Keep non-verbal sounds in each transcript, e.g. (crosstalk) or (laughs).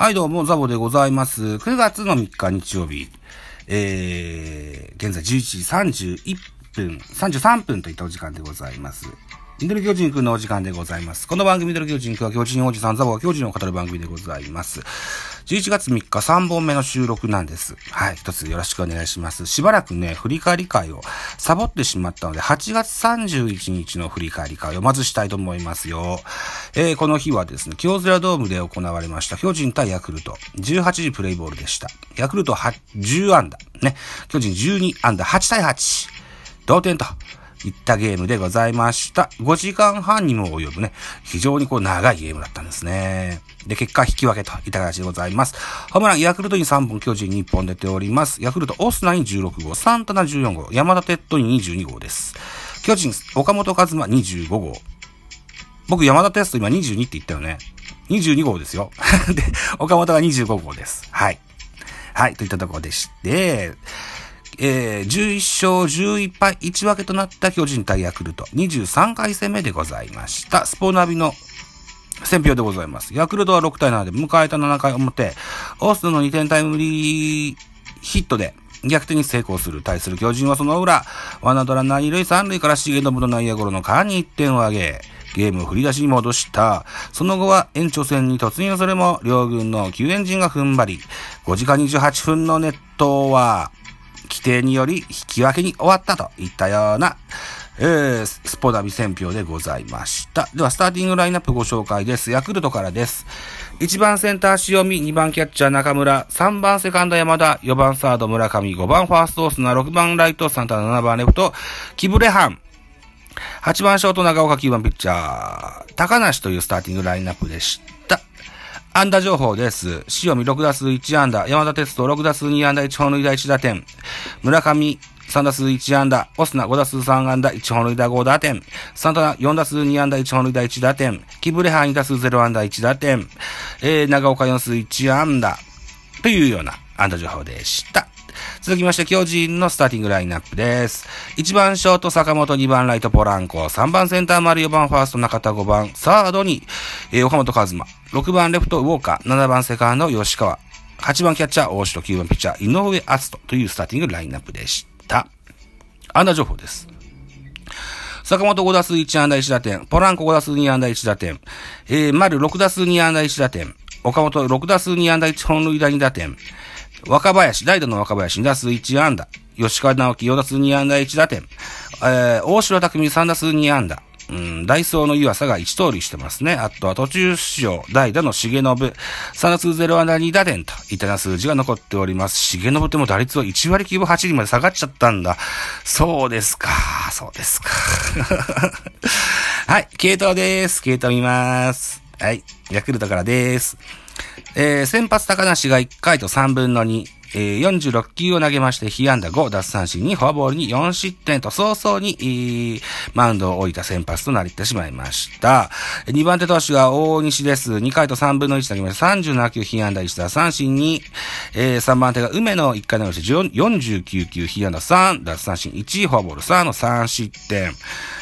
はい、どうも、ザボでございます。9月の3日日曜日、えー、現在11時31分、33分といったお時間でございます。ミドル巨人くんのお時間でございます。この番組ミドル巨人くんは巨人王子さんザボが巨人を語る番組でございます。11月3日3本目の収録なんです。はい、一つよろしくお願いします。しばらくね、振り返り会をサボってしまったので、8月31日の振り返り会をまずしたいと思いますよ。えー、この日はですね、京セラドームで行われました巨人対ヤクルト。18時プレイボールでした。ヤクルトは10安打。ね。巨人12安打8対8。同点と。いったゲームでございました。5時間半にも及ぶね、非常にこう長いゲームだったんですね。で、結果引き分けといった形でございます。ホームラン、ヤクルトに3本、巨人に1本出ております。ヤクルト、オスナに16号、サンタナ14号、山田哲人に22号です。巨人、岡本和真25号。僕、山田テスト今22って言ったよね。22号ですよ。(laughs) で、岡本が25号です。はい。はい、といったところでして、えー、11勝11敗1分けとなった巨人対ヤクルト。23回戦目でございました。スポナビの選票でございます。ヤクルトは6対7で迎えた7回表、オースの2点タイムリーヒットで逆転に成功する。対する巨人はその裏、ワンアウトランナ2塁3塁から重信の内野ゴロの間に1点を挙げ、ゲームを振り出しに戻した。その後は延長戦に突入それも両軍の救援陣が踏ん張り、5時間28分のネットは、規定により引き分けに終わったといったような、えー、スポダビ選票でございました。では、スターティングラインナップご紹介です。ヤクルトからです。1番センター塩見、2番キャッチャー中村、3番セカンド山田、4番サード村上、5番ファーストオスナ、6番ライトサンタ、7番レフト、キブレハン、8番ショート長岡、9番ピッチャー、高梨というスターティングラインナップでした。安打情報です。塩見6打数1安打、山田哲人6打数2安打。1本塁打1打点、村上3打数1安打、オスナ5打数3安打。1本塁打5打点、サンタナ4打数2安打。1本塁打1打点、キブレハ2打数0安打。1打点、えー、長岡4打数1安打、というような安打情報でした。続きまして、巨人のスターティングラインナップです。1番ショート坂本、2番ライトポランコ、3番センター丸、4番ファースト中田、5番。サードに、えー、岡本和真、6番レフトウォーカー、7番セカンド吉川、8番キャッチャー大城、9番ピッチャー井上敦人というスターティングラインナップでした。安打情報です。坂本5打数1安打1打点、ポランコ5打数2安打1打点、えー、丸6打数2安打1打点、岡本6打数2安打1本塁打2打点、若林、代打の若林2打数1安打。吉川直樹4打数2安打1打点。えー、大城匠3打数2安打。うん、ダイソーの湯浅が1通りしてますね。あとは途中出場、代打の重信、3打数0安打2打点といったな数字が残っております。重信っても打率は1割9分8厘まで下がっちゃったんだ。そうですか。そうですか。(laughs) はい、系統です。系統見ます。はい、ヤクルトからです。えー、先発高梨が1回と3分の2、えー、46球を投げまして、被安打5、奪三振にフォアボールに4失点と早々に、えー、マウンドを降りた先発となりてしまいました。2番手投手が大西です。2回と3分の1投げまして、37球被安打1打三振に、えー、3番手が梅野1回投げまして、49球被安打3、奪三振1、フォアボール3の3失点。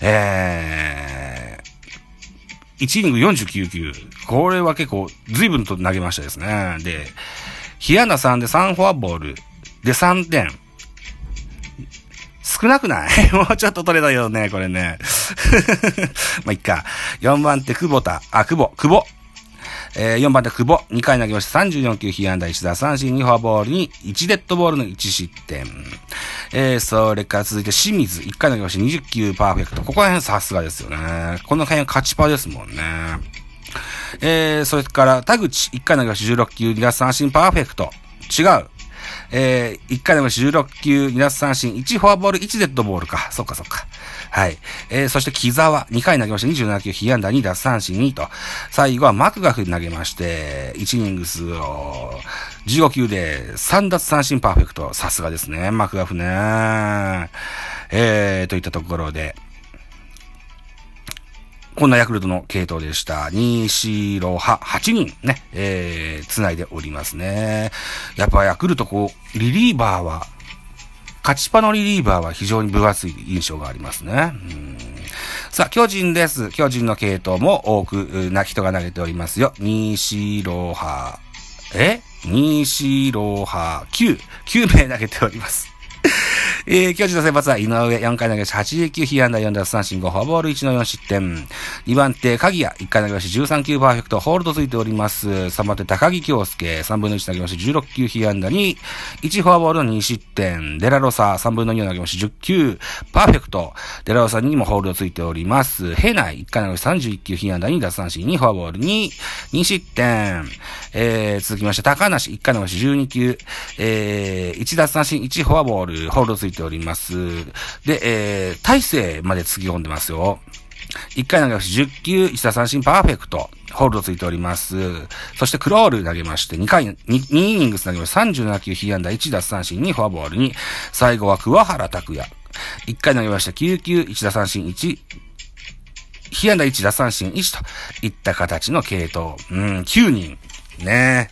えー、1イニング49球。これは結構随分と投げましたですね。で、ヒアナさんで3フォアボール。で3点。少なくない？(laughs) もうちょっと取れたよね、これね。(laughs) まあ、いっか。4番手、久保田。あ、久保、久保。えー、4番で、久保。2回投げました。34球、被安打1打三振、2フォアボールに、1デッドボールの1失点。えー、それから続いて、清水。1回投げました。20球パーフェクト。ここら辺さすがですよね。この辺は勝ちパーですもんね。えー、それから、田口、1回投げました16球、2打三振、パーフェクト。違う。えー、1回投げました16球、2奪三振、1フォアボール、1デッドボールか。そっかそっか。はい。えー、そして木沢、2回投げました27球、被安打2奪三振2と。最後はマクガフに投げまして、1イニング数を15球で3奪三振パーフェクト。さすがですね、マクガフね。えー、といったところで、こんなヤクルトの系統でした。西ロハ8人ね、えー、繋いでおりますね。やっぱヤクルトこう、リリーバーは、勝ちパのリリーバーは非常に分厚い印象がありますね。うんさあ、巨人です。巨人の系統も多くな人が投げておりますよ。西ロハ、え？西ロハ9、9名投げております。えー、巨人の先発は井上、4回投げまし89、被安打4奪三振5、フォアボール1の4失点。2番手、鍵谷、1回投げまし13球パーフェクト、ホールドついております。3番手、高木京介、3分の1投げまし16球被安打2、1フォアボールの2失点。デラロサ、3分の2投げまし10球、パーフェクト。デラロサにもホールドついております。ヘナイ、1回投げまし31球被安打2、奪三振2、フォアボール2、2失点。えー、続きまして、高梨、1回投げまし12球、えー、1奪三振1フォアボール、ホールドついていております。で、えー、大勢まで突き込んでますよ。1回投げまし10球、1打三振パーフェクト。ホールドついております。そしてクロール投げまして、2回、2, 2イニングス投げまして、37球、被安打1打三振2フォアボールに、最後は桑原拓也。1回投げました9球、1打三振1、被安打1打三振1といった形の系統。うん、9人。ね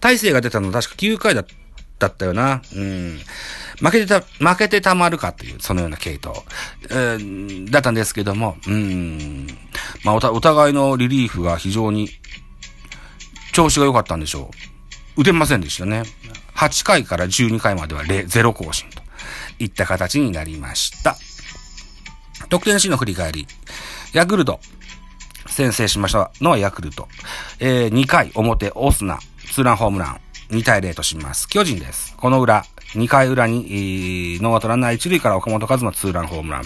大勢が出たの確か9回だだったよな。うん。負けてた、負けてたまるかという、そのような系統、えー、だったんですけども、うん。まあお、お互いのリリーフが非常に、調子が良かったんでしょう。打てませんでしたね。8回から12回までは0行進といった形になりました。得点シーンの振り返り。ヤクルト。先制しましたのはヤクルト。えー、2回表、オスナ、ツーランホームラン。2対0とします。巨人です。この裏、2回裏に、ノーアウトランナー1塁から岡本和真ツーランホームラン。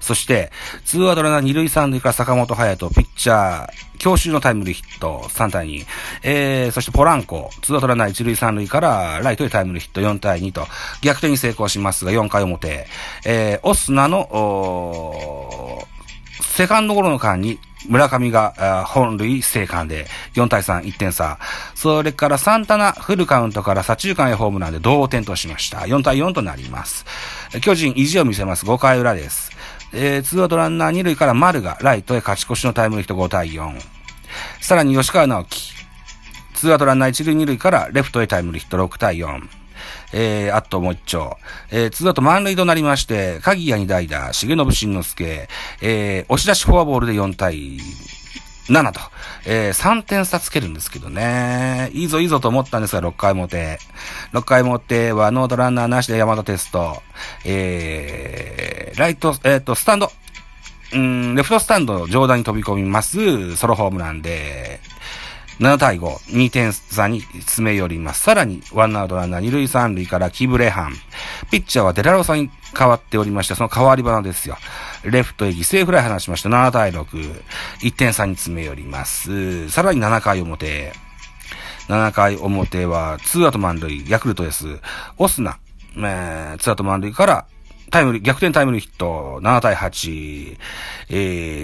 そして、ツーアウトランナー2塁3塁から坂本勇人、ピッチャー、強襲のタイムリーヒット、3対2。えー、そしてポランコ、ツーアトランナー1塁3塁からライトでタイムリーヒット。4対2と、逆転に成功しますが、4回表、えー、オスナの、セカンドゴロの間に村上が本塁生還で。4対3、1点差。それからサンタナフルカウントから左中間へホームランで同点としました。4対4となります。巨人意地を見せます5回裏です。えー、ツーアウトランナー2塁から丸がライトへ勝ち越しのタイムリーヒット5対4。さらに吉川尚輝。ツーアウトランナー1塁2塁からレフトへタイムリーヒット6対4。えー、あともう一丁。えー、ツーアウト満塁となりまして、鍵谷に代打、重信慎之介、えー、押し出しフォアボールで4対7と、えー、3点差つけるんですけどね。いいぞいいぞと思ったんですが、6回表。6回表はノーアウトランナーなしで山田哲人。えー、ライト、えっ、ー、と、スタンド。うん、レフトスタンド上段に飛び込みます。ソロホームランで、7対5、2点差に詰め寄ります。さらに、ワンアウトランナー2塁3塁からキブレハン。ピッチャーはデラロサに変わっておりまして、その代わり場ですよ。レフトへ犠牲フライ離しました。7対6、1点差に詰め寄ります。さらに7回表。7回表は、ツーアウト満塁、ヤクルトです。オスナ、えー、ツーアウト満塁から、タイムリー、逆転タイムリーヒット、7対8、え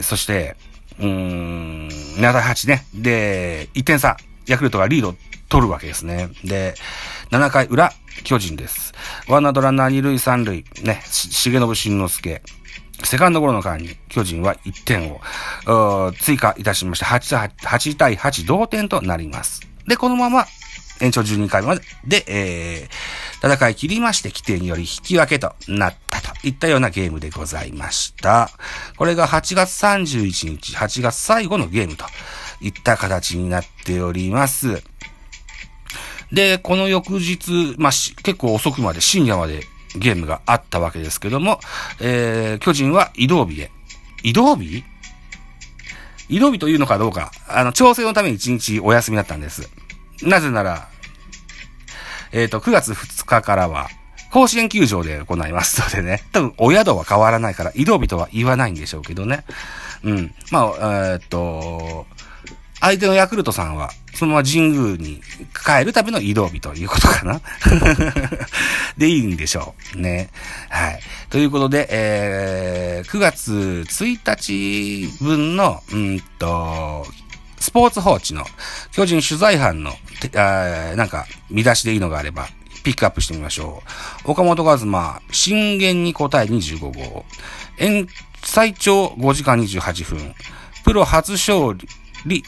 ー、そして、うーん、7対8ね。で、1点差、ヤクルトがリード取るわけですね。で、7回裏、巨人です。ワンアウトランナー2塁3塁、ね、し重信慎之介。セカンドゴロの間に巨人は1点を追加いたしまして、8対 ,8 対8同点となります。で、このまま延長12回までで、えー、戦い切りまして、規定により引き分けとなったといったようなゲームでございました。これが8月31日、8月最後のゲームといった形になっております。で、この翌日、まあ、結構遅くまで、深夜までゲームがあったわけですけども、えー、巨人は移動日へ。移動日？移動日というのかどうか、あの、調整のために1日お休みだったんです。なぜなら、えっ、ー、と、9月2日からは、甲子園球場で行います (laughs) のでね。多分、お宿は変わらないから、移動日とは言わないんでしょうけどね。うん。まあ、えっ、と、相手のヤクルトさんは、そのまま神宮に帰るための移動日ということかな (laughs) でいいんでしょう。ね。はい。ということで、えー、9月1日分の、うんと、スポーツ報知の巨人取材班の、あなんか、見出しでいいのがあれば、ピックアップしてみましょう。岡本和真、震源に答え25号。最長5時間28分。プロ初勝利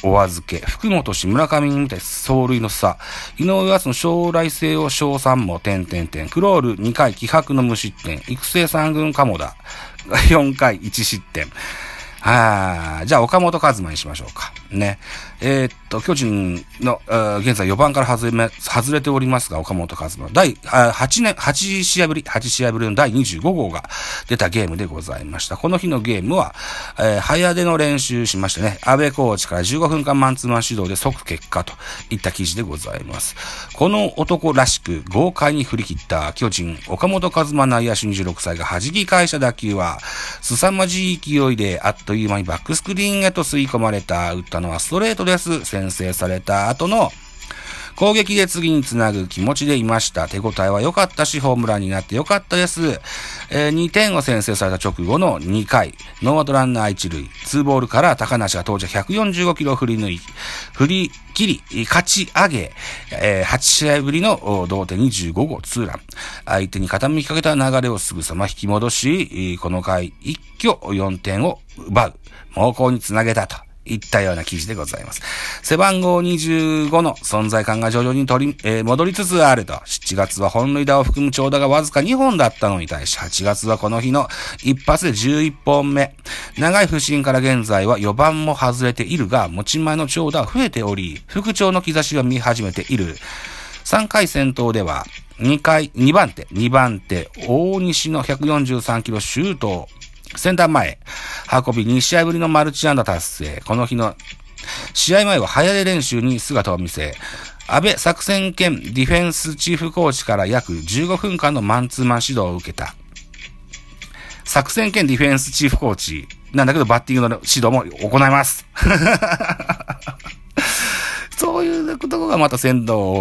お預け。福本氏村上に見て走塁の差。井上敦の将来性を賞賛も点点点。クロール2回気迫の無失点。育成三軍かもだ。4回1失点。はあ、じゃあ岡本和真にしましょうか。ね。えー、っと、巨人の、現在4番から外れ、外れておりますが、岡本和真。第、8年、8試合ぶり、8試合ぶりの第25号が出たゲームでございました。この日のゲームは、えー、早出の練習しましてね、安倍コーチから15分間マンツーマン指導で即結果といった記事でございます。この男らしく豪快に振り切った巨人、岡本和真内野手26歳が弾き返した打球は、凄まじい勢いであっとという間にバックスクリーンへと吸い込まれた、打ったのはストレートです。先制された後の攻撃で次につなぐ気持ちでいました。手応えは良かったし、ホームランになって良かったです。えー、2点を先制された直後の2回、ノーアウトランナー1塁、2ボールから高梨が当時は145キロ振り抜い、振り切り、勝ち上げ、えー、8試合ぶりの同点25号ツーラン。相手に傾きかけた流れをすぐさま引き戻し、この回一挙4点を奪う。猛攻につなげたと。いったような記事でございます。背番号25の存在感が徐々に取り、えー、戻りつつあると。7月は本塁打を含む長打がわずか2本だったのに対し、8月はこの日の一発で11本目。長い不振から現在は4番も外れているが、持ち前の長打は増えており、復調の兆しが見始めている。3回戦闘では、2回、2番手、2番手、大西の143キロシュートセンター前、運び2試合ぶりのマルチアンダ達成。この日の試合前は早出練習に姿を見せ、安倍作戦兼ディフェンスチーフコーチから約15分間のマンツーマン指導を受けた。作戦兼ディフェンスチーフコーチなんだけどバッティングの指導も行います。(laughs) そういうとこがまた先導を